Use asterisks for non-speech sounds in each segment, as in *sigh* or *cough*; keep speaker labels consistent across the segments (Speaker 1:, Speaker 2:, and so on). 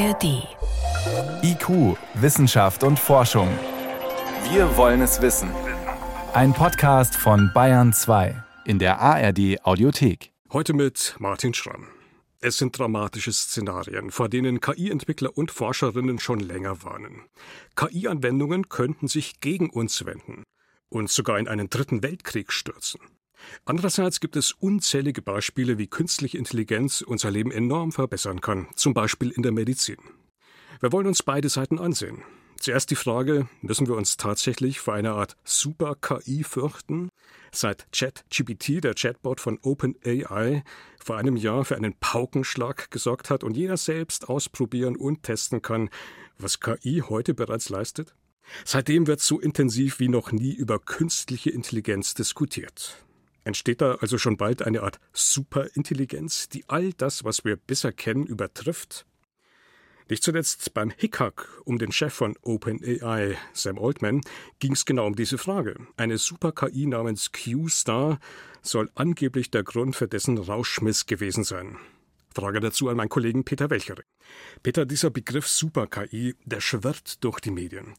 Speaker 1: ARD.
Speaker 2: IQ, Wissenschaft und Forschung. Wir wollen es wissen. Ein Podcast von Bayern 2 in der ARD Audiothek.
Speaker 3: Heute mit Martin Schramm. Es sind dramatische Szenarien, vor denen KI-Entwickler und Forscherinnen schon länger warnen. KI-Anwendungen könnten sich gegen uns wenden und sogar in einen dritten Weltkrieg stürzen. Andererseits gibt es unzählige Beispiele, wie künstliche Intelligenz unser Leben enorm verbessern kann, zum Beispiel in der Medizin. Wir wollen uns beide Seiten ansehen. Zuerst die Frage, müssen wir uns tatsächlich vor einer Art Super-KI fürchten? Seit ChatGPT, der Chatbot von OpenAI, vor einem Jahr für einen Paukenschlag gesorgt hat und jeder selbst ausprobieren und testen kann, was KI heute bereits leistet? Seitdem wird so intensiv wie noch nie über künstliche Intelligenz diskutiert. Entsteht da also schon bald eine Art Superintelligenz, die all das, was wir bisher kennen, übertrifft? Nicht zuletzt beim Hickhack um den Chef von OpenAI, Sam Altman, ging es genau um diese Frage. Eine Super-KI namens Q-Star soll angeblich der Grund für dessen Rauschmiss gewesen sein. Frage dazu an meinen Kollegen Peter Welchere. Peter, dieser Begriff Super-KI, der schwirrt durch die Medien.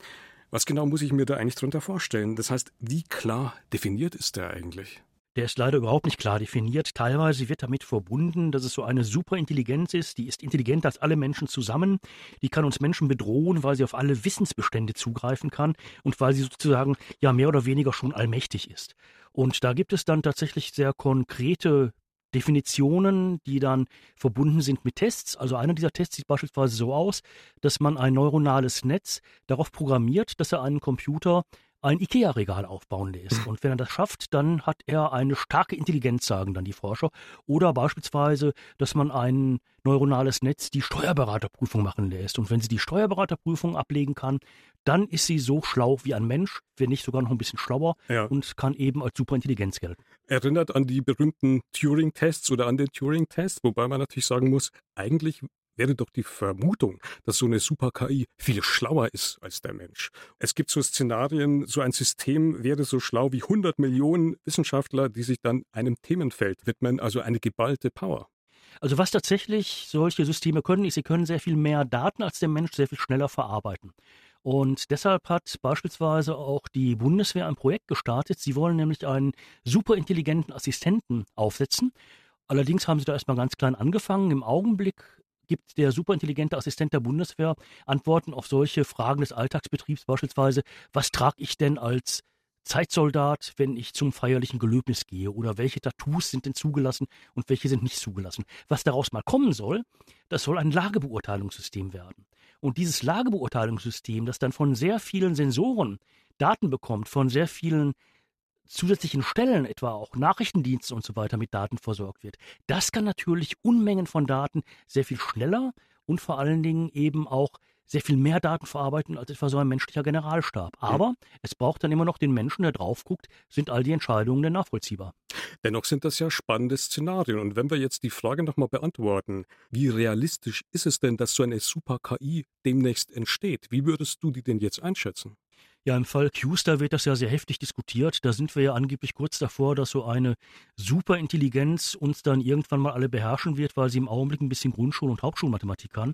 Speaker 3: Was genau muss ich mir da eigentlich darunter vorstellen? Das heißt, wie klar definiert ist der eigentlich?
Speaker 4: Der ist leider überhaupt nicht klar definiert. Teilweise wird damit verbunden, dass es so eine Superintelligenz ist, die ist intelligenter als alle Menschen zusammen, die kann uns Menschen bedrohen, weil sie auf alle Wissensbestände zugreifen kann und weil sie sozusagen ja mehr oder weniger schon allmächtig ist. Und da gibt es dann tatsächlich sehr konkrete Definitionen, die dann verbunden sind mit Tests. Also einer dieser Tests sieht beispielsweise so aus, dass man ein neuronales Netz darauf programmiert, dass er einen Computer ein IKEA-Regal aufbauen lässt. Und wenn er das schafft, dann hat er eine starke Intelligenz, sagen dann die Forscher. Oder beispielsweise, dass man ein neuronales Netz die Steuerberaterprüfung machen lässt. Und wenn sie die Steuerberaterprüfung ablegen kann, dann ist sie so schlau wie ein Mensch, wenn nicht sogar noch ein bisschen schlauer ja. und kann eben als Superintelligenz gelten.
Speaker 3: Erinnert an die berühmten Turing-Tests oder an den Turing-Test, wobei man natürlich sagen muss, eigentlich wäre doch die Vermutung, dass so eine Super-KI viel schlauer ist als der Mensch. Es gibt so Szenarien, so ein System wäre so schlau wie 100 Millionen Wissenschaftler, die sich dann einem Themenfeld widmen, also eine geballte Power.
Speaker 4: Also was tatsächlich solche Systeme können, ist, sie können sehr viel mehr Daten als der Mensch sehr viel schneller verarbeiten. Und deshalb hat beispielsweise auch die Bundeswehr ein Projekt gestartet. Sie wollen nämlich einen superintelligenten Assistenten aufsetzen. Allerdings haben sie da erstmal ganz klein angefangen. Im Augenblick gibt der superintelligente Assistent der Bundeswehr Antworten auf solche Fragen des Alltagsbetriebs, beispielsweise, was trage ich denn als Zeitsoldat, wenn ich zum feierlichen Gelöbnis gehe? Oder welche Tattoos sind denn zugelassen und welche sind nicht zugelassen? Was daraus mal kommen soll, das soll ein Lagebeurteilungssystem werden. Und dieses Lagebeurteilungssystem, das dann von sehr vielen Sensoren Daten bekommt, von sehr vielen zusätzlichen Stellen, etwa auch Nachrichtendienste und so weiter, mit Daten versorgt wird. Das kann natürlich Unmengen von Daten sehr viel schneller und vor allen Dingen eben auch sehr viel mehr Daten verarbeiten als etwa so ein menschlicher Generalstab. Aber ja. es braucht dann immer noch den Menschen, der drauf guckt, sind all die Entscheidungen denn nachvollziehbar.
Speaker 3: Dennoch sind das ja spannende Szenarien. Und wenn wir jetzt die Frage nochmal beantworten, wie realistisch ist es denn, dass so eine Super-KI demnächst entsteht? Wie würdest du die denn jetzt einschätzen?
Speaker 4: Ja, im Fall Q-Star wird das ja sehr heftig diskutiert. Da sind wir ja angeblich kurz davor, dass so eine Superintelligenz uns dann irgendwann mal alle beherrschen wird, weil sie im Augenblick ein bisschen Grundschul- und Hauptschulmathematik kann.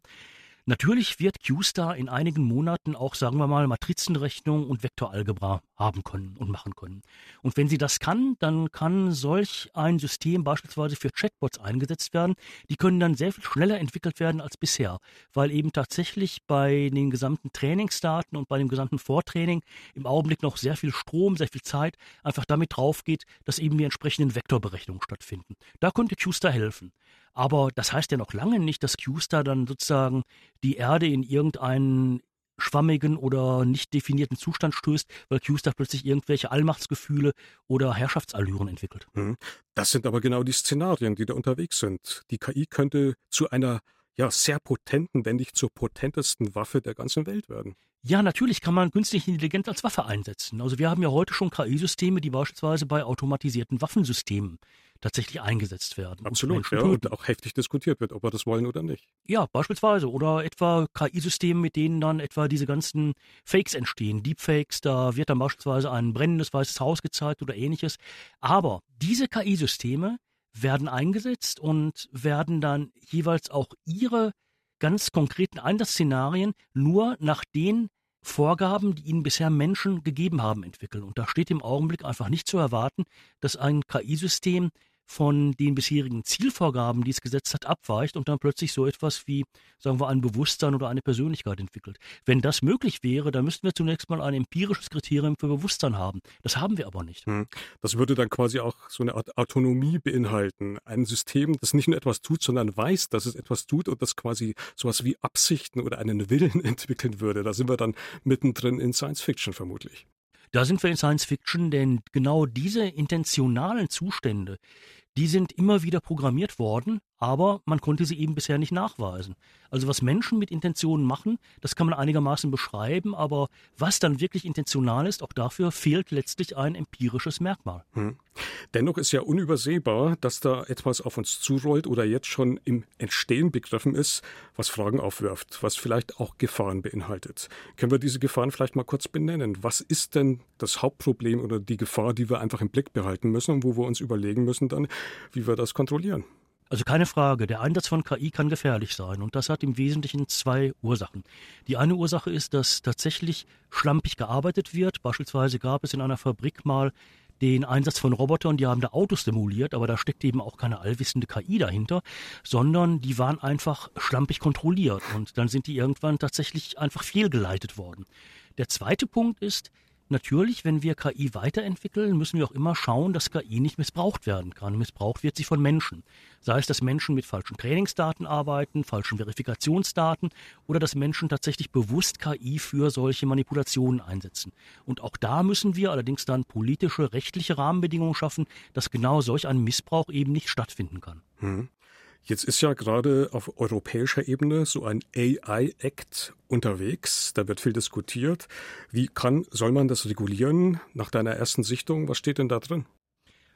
Speaker 4: Natürlich wird QStar in einigen Monaten auch, sagen wir mal, Matrizenrechnung und Vektoralgebra haben können und machen können. Und wenn sie das kann, dann kann solch ein System beispielsweise für Chatbots eingesetzt werden. Die können dann sehr viel schneller entwickelt werden als bisher, weil eben tatsächlich bei den gesamten Trainingsdaten und bei dem gesamten Vortraining im Augenblick noch sehr viel Strom, sehr viel Zeit einfach damit drauf geht, dass eben die entsprechenden Vektorberechnungen stattfinden. Da könnte QStar helfen. Aber das heißt ja noch lange nicht, dass QStar dann sozusagen die Erde in irgendeinen schwammigen oder nicht definierten Zustand stößt, weil QStar plötzlich irgendwelche Allmachtsgefühle oder Herrschaftsallüren entwickelt.
Speaker 3: Hm. Das sind aber genau die Szenarien, die da unterwegs sind. Die KI könnte zu einer ja, sehr potenten, wenn nicht zur potentesten Waffe der ganzen Welt werden.
Speaker 4: Ja, natürlich kann man künstliche Intelligenz als Waffe einsetzen. Also wir haben ja heute schon KI-Systeme, die beispielsweise bei automatisierten Waffensystemen tatsächlich eingesetzt werden.
Speaker 3: Absolut, ja, und auch heftig diskutiert wird, ob wir das wollen oder nicht.
Speaker 4: Ja, beispielsweise. Oder etwa KI-Systeme, mit denen dann etwa diese ganzen Fakes entstehen, Deepfakes, da wird dann beispielsweise ein brennendes weißes Haus gezeigt oder ähnliches. Aber diese KI-Systeme werden eingesetzt und werden dann jeweils auch ihre ganz konkreten Einsatzszenarien nur nach den Vorgaben, die ihnen bisher Menschen gegeben haben, entwickeln. Und da steht im Augenblick einfach nicht zu erwarten, dass ein KI-System von den bisherigen Zielvorgaben, die es gesetzt hat, abweicht und dann plötzlich so etwas wie, sagen wir, ein Bewusstsein oder eine Persönlichkeit entwickelt. Wenn das möglich wäre, dann müssten wir zunächst mal ein empirisches Kriterium für Bewusstsein haben. Das haben wir aber nicht. Hm.
Speaker 3: Das würde dann quasi auch so eine Art Autonomie beinhalten. Ein System, das nicht nur etwas tut, sondern weiß, dass es etwas tut und das quasi sowas wie Absichten oder einen Willen *laughs* entwickeln würde. Da sind wir dann mittendrin in Science Fiction vermutlich.
Speaker 4: Da sind wir in Science Fiction, denn genau diese intentionalen Zustände, die sind immer wieder programmiert worden, aber man konnte sie eben bisher nicht nachweisen. Also was Menschen mit Intentionen machen, das kann man einigermaßen beschreiben, aber was dann wirklich intentional ist, auch dafür fehlt letztlich ein empirisches Merkmal. Hm.
Speaker 3: Dennoch ist ja unübersehbar, dass da etwas auf uns zurollt oder jetzt schon im Entstehen begriffen ist, was Fragen aufwirft, was vielleicht auch Gefahren beinhaltet. Können wir diese Gefahren vielleicht mal kurz benennen? Was ist denn das Hauptproblem oder die Gefahr, die wir einfach im Blick behalten müssen und wo wir uns überlegen müssen dann, wie wir das kontrollieren?
Speaker 4: Also keine Frage, der Einsatz von KI kann gefährlich sein und das hat im Wesentlichen zwei Ursachen. Die eine Ursache ist, dass tatsächlich schlampig gearbeitet wird. Beispielsweise gab es in einer Fabrik mal den Einsatz von Robotern, die haben da Autos simuliert, aber da steckt eben auch keine allwissende KI dahinter, sondern die waren einfach schlampig kontrolliert und dann sind die irgendwann tatsächlich einfach fehlgeleitet worden. Der zweite Punkt ist, Natürlich, wenn wir KI weiterentwickeln, müssen wir auch immer schauen, dass KI nicht missbraucht werden kann. Missbraucht wird sie von Menschen. Sei es, dass Menschen mit falschen Trainingsdaten arbeiten, falschen Verifikationsdaten oder dass Menschen tatsächlich bewusst KI für solche Manipulationen einsetzen. Und auch da müssen wir allerdings dann politische, rechtliche Rahmenbedingungen schaffen, dass genau solch ein Missbrauch eben nicht stattfinden kann. Hm.
Speaker 3: Jetzt ist ja gerade auf europäischer Ebene so ein AI-Act unterwegs. Da wird viel diskutiert. Wie kann, soll man das regulieren? Nach deiner ersten Sichtung, was steht denn da drin?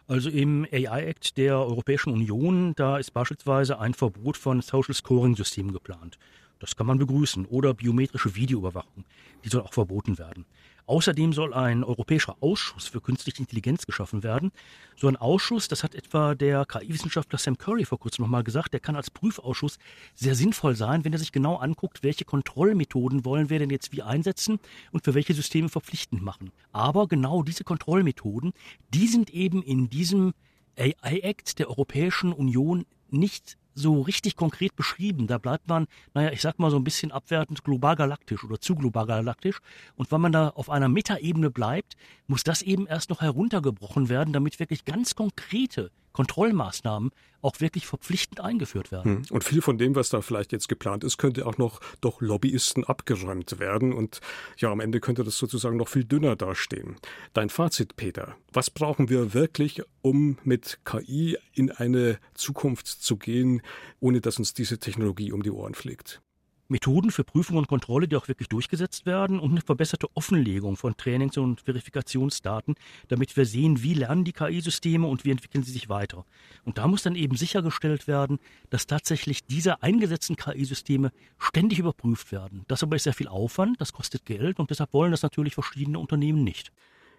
Speaker 4: Also im AI-Act der Europäischen Union, da ist beispielsweise ein Verbot von Social Scoring-Systemen geplant. Das kann man begrüßen. Oder biometrische Videoüberwachung. Die soll auch verboten werden. Außerdem soll ein europäischer Ausschuss für künstliche Intelligenz geschaffen werden. So ein Ausschuss, das hat etwa der KI-Wissenschaftler Sam Curry vor kurzem nochmal gesagt, der kann als Prüfausschuss sehr sinnvoll sein, wenn er sich genau anguckt, welche Kontrollmethoden wollen wir denn jetzt wie einsetzen und für welche Systeme verpflichtend machen. Aber genau diese Kontrollmethoden, die sind eben in diesem AI-Act der Europäischen Union nicht so richtig konkret beschrieben. Da bleibt man, naja, ich sag mal so ein bisschen abwertend global galaktisch oder zu global galaktisch. Und wenn man da auf einer Metaebene bleibt, muss das eben erst noch heruntergebrochen werden, damit wirklich ganz konkrete Kontrollmaßnahmen auch wirklich verpflichtend eingeführt werden. Hm.
Speaker 3: Und viel von dem, was da vielleicht jetzt geplant ist, könnte auch noch durch Lobbyisten abgeräumt werden. Und ja, am Ende könnte das sozusagen noch viel dünner dastehen. Dein Fazit, Peter. Was brauchen wir wirklich, um mit KI in eine Zukunft zu gehen, ohne dass uns diese Technologie um die Ohren fliegt?
Speaker 4: Methoden für Prüfung und Kontrolle, die auch wirklich durchgesetzt werden und eine verbesserte Offenlegung von Trainings- und Verifikationsdaten, damit wir sehen, wie lernen die KI-Systeme und wie entwickeln sie sich weiter. Und da muss dann eben sichergestellt werden, dass tatsächlich diese eingesetzten KI-Systeme ständig überprüft werden. Das aber ist sehr viel Aufwand, das kostet Geld und deshalb wollen das natürlich verschiedene Unternehmen nicht.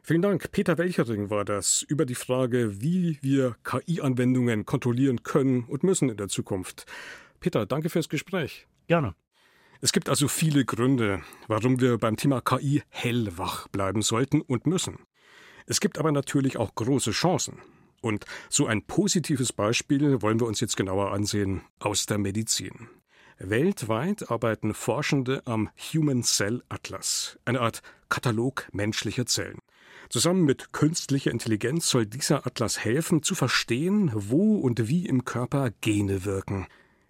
Speaker 3: Vielen Dank. Peter Welchering war das über die Frage, wie wir KI-Anwendungen kontrollieren können und müssen in der Zukunft. Peter, danke fürs Gespräch.
Speaker 4: Gerne.
Speaker 3: Es gibt also viele Gründe, warum wir beim Thema KI hellwach bleiben sollten und müssen. Es gibt aber natürlich auch große Chancen. Und so ein positives Beispiel wollen wir uns jetzt genauer ansehen aus der Medizin. Weltweit arbeiten Forschende am Human Cell Atlas, eine Art Katalog menschlicher Zellen. Zusammen mit künstlicher Intelligenz soll dieser Atlas helfen, zu verstehen, wo und wie im Körper Gene wirken.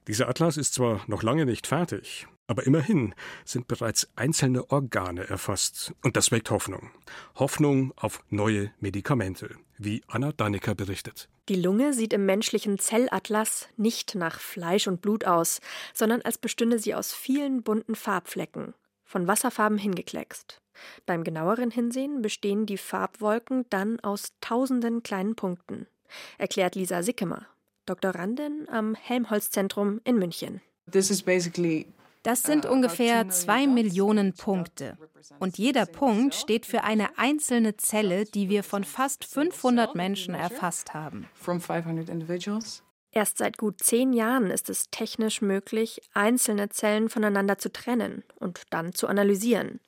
Speaker 3: Dieser Atlas ist zwar noch lange nicht fertig, aber immerhin sind bereits einzelne Organe erfasst. Und das weckt Hoffnung. Hoffnung auf neue Medikamente, wie Anna Dannecker berichtet.
Speaker 1: Die Lunge sieht im menschlichen Zellatlas nicht nach Fleisch und Blut aus, sondern als bestünde sie aus vielen bunten Farbflecken, von Wasserfarben hingekleckst. Beim genaueren Hinsehen bestehen die Farbwolken dann aus tausenden kleinen Punkten, erklärt Lisa Sickemer, Doktorandin am Helmholtz-Zentrum in München.
Speaker 5: This is basically das sind ungefähr zwei Millionen Punkte. Und jeder Punkt steht für eine einzelne Zelle, die wir von fast 500 Menschen erfasst haben.
Speaker 1: Erst seit gut zehn Jahren ist es technisch möglich, einzelne Zellen voneinander zu trennen und dann zu analysieren.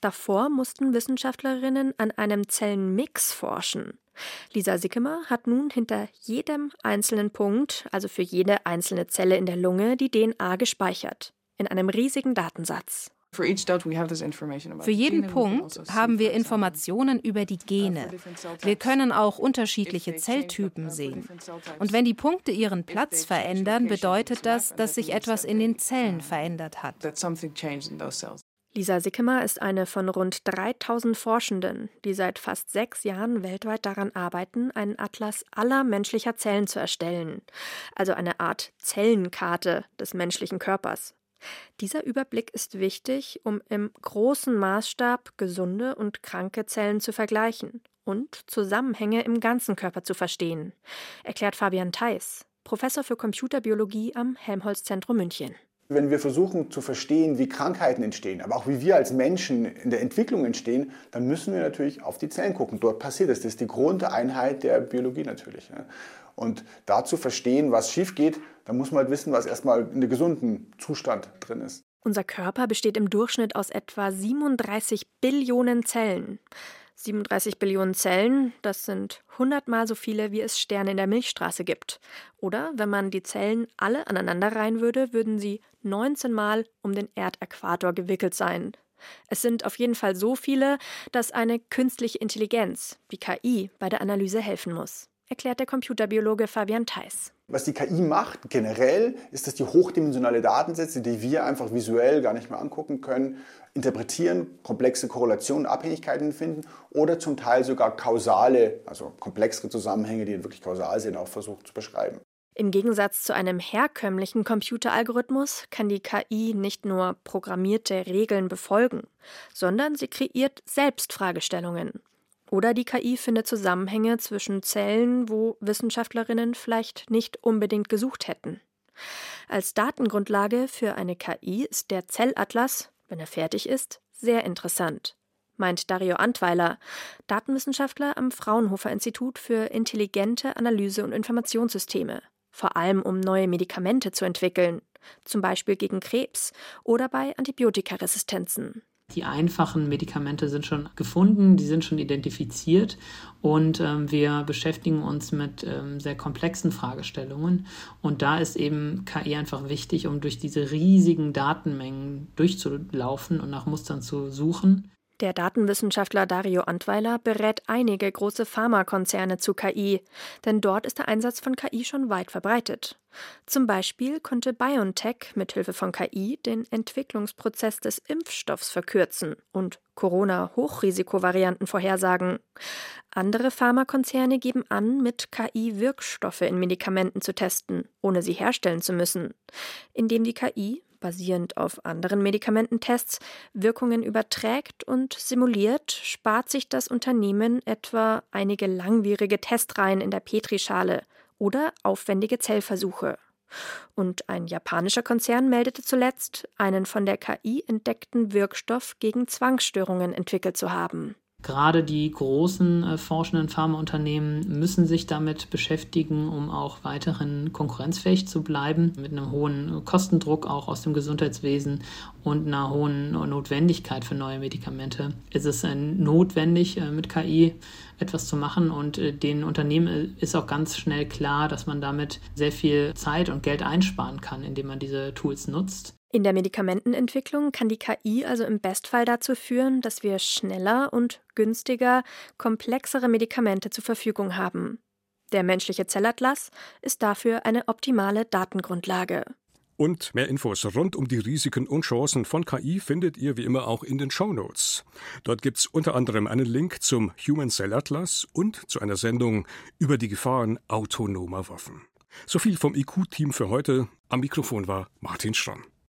Speaker 1: Davor mussten Wissenschaftlerinnen an einem Zellenmix forschen. Lisa Sickemer hat nun hinter jedem einzelnen Punkt, also für jede einzelne Zelle in der Lunge, die DNA gespeichert. In einem riesigen Datensatz.
Speaker 5: Für jeden Punkt also haben wir Informationen über die uh, Gene. Wir können auch unterschiedliche Zelltypen sehen. Und wenn die Punkte ihren Platz verändern, bedeutet das, dass sich etwas in den Zellen verändert hat.
Speaker 1: Lisa Sickemer ist eine von rund 3000 Forschenden, die seit fast sechs Jahren weltweit daran arbeiten, einen Atlas aller menschlicher Zellen zu erstellen, also eine Art Zellenkarte des menschlichen Körpers. Dieser Überblick ist wichtig, um im großen Maßstab gesunde und kranke Zellen zu vergleichen und Zusammenhänge im ganzen Körper zu verstehen, erklärt Fabian Theis, Professor für Computerbiologie am Helmholtz-Zentrum München.
Speaker 6: Wenn wir versuchen zu verstehen, wie Krankheiten entstehen, aber auch wie wir als Menschen in der Entwicklung entstehen, dann müssen wir natürlich auf die Zellen gucken. Dort passiert es. Das ist die Grundeinheit der Biologie natürlich. Und dazu verstehen, was schief geht, da muss man halt wissen, was erstmal in einem gesunden Zustand drin ist.
Speaker 1: Unser Körper besteht im Durchschnitt aus etwa 37 Billionen Zellen. 37 Billionen Zellen, das sind 100 mal so viele, wie es Sterne in der Milchstraße gibt. Oder wenn man die Zellen alle aneinander reihen würde, würden sie 19 Mal um den Erdäquator gewickelt sein. Es sind auf jeden Fall so viele, dass eine künstliche Intelligenz, wie KI, bei der Analyse helfen muss erklärt der Computerbiologe Fabian Theis.
Speaker 6: Was die KI macht generell, ist, dass die hochdimensionale Datensätze, die wir einfach visuell gar nicht mehr angucken können, interpretieren, komplexe Korrelationen, Abhängigkeiten finden oder zum Teil sogar kausale, also komplexere Zusammenhänge, die wirklich kausal sind, auch versucht zu beschreiben.
Speaker 1: Im Gegensatz zu einem herkömmlichen Computeralgorithmus kann die KI nicht nur programmierte Regeln befolgen, sondern sie kreiert selbst Fragestellungen. Oder die KI findet Zusammenhänge zwischen Zellen, wo Wissenschaftlerinnen vielleicht nicht unbedingt gesucht hätten. Als Datengrundlage für eine KI ist der Zellatlas, wenn er fertig ist, sehr interessant, meint Dario Antweiler, Datenwissenschaftler am Fraunhofer Institut für intelligente Analyse und Informationssysteme, vor allem um neue Medikamente zu entwickeln, zum Beispiel gegen Krebs oder bei Antibiotikaresistenzen.
Speaker 7: Die einfachen Medikamente sind schon gefunden, die sind schon identifiziert und ähm, wir beschäftigen uns mit ähm, sehr komplexen Fragestellungen. Und da ist eben KI einfach wichtig, um durch diese riesigen Datenmengen durchzulaufen und nach Mustern zu suchen.
Speaker 1: Der Datenwissenschaftler Dario Antweiler berät einige große Pharmakonzerne zu KI, denn dort ist der Einsatz von KI schon weit verbreitet. Zum Beispiel konnte BioNTech mithilfe von KI den Entwicklungsprozess des Impfstoffs verkürzen und Corona-Hochrisikovarianten vorhersagen. Andere Pharmakonzerne geben an, mit KI Wirkstoffe in Medikamenten zu testen, ohne sie herstellen zu müssen, indem die KI basierend auf anderen Medikamententests, Wirkungen überträgt und simuliert, spart sich das Unternehmen etwa einige langwierige Testreihen in der Petrischale oder aufwendige Zellversuche. Und ein japanischer Konzern meldete zuletzt, einen von der KI entdeckten Wirkstoff gegen Zwangsstörungen entwickelt zu haben.
Speaker 7: Gerade die großen äh, forschenden Pharmaunternehmen müssen sich damit beschäftigen, um auch weiterhin konkurrenzfähig zu bleiben, mit einem hohen Kostendruck auch aus dem Gesundheitswesen und einer hohen Notwendigkeit für neue Medikamente. Es ist äh, notwendig, äh, mit KI etwas zu machen und äh, den Unternehmen ist auch ganz schnell klar, dass man damit sehr viel Zeit und Geld einsparen kann, indem man diese Tools nutzt.
Speaker 1: In der Medikamentenentwicklung kann die KI also im Bestfall dazu führen, dass wir schneller und günstiger komplexere Medikamente zur Verfügung haben. Der menschliche Zellatlas ist dafür eine optimale Datengrundlage.
Speaker 3: Und mehr Infos rund um die Risiken und Chancen von KI findet ihr wie immer auch in den Show Notes. Dort gibt's unter anderem einen Link zum Human Cell Atlas und zu einer Sendung über die Gefahren autonomer Waffen. So viel vom IQ-Team für heute. Am Mikrofon war Martin Schramm.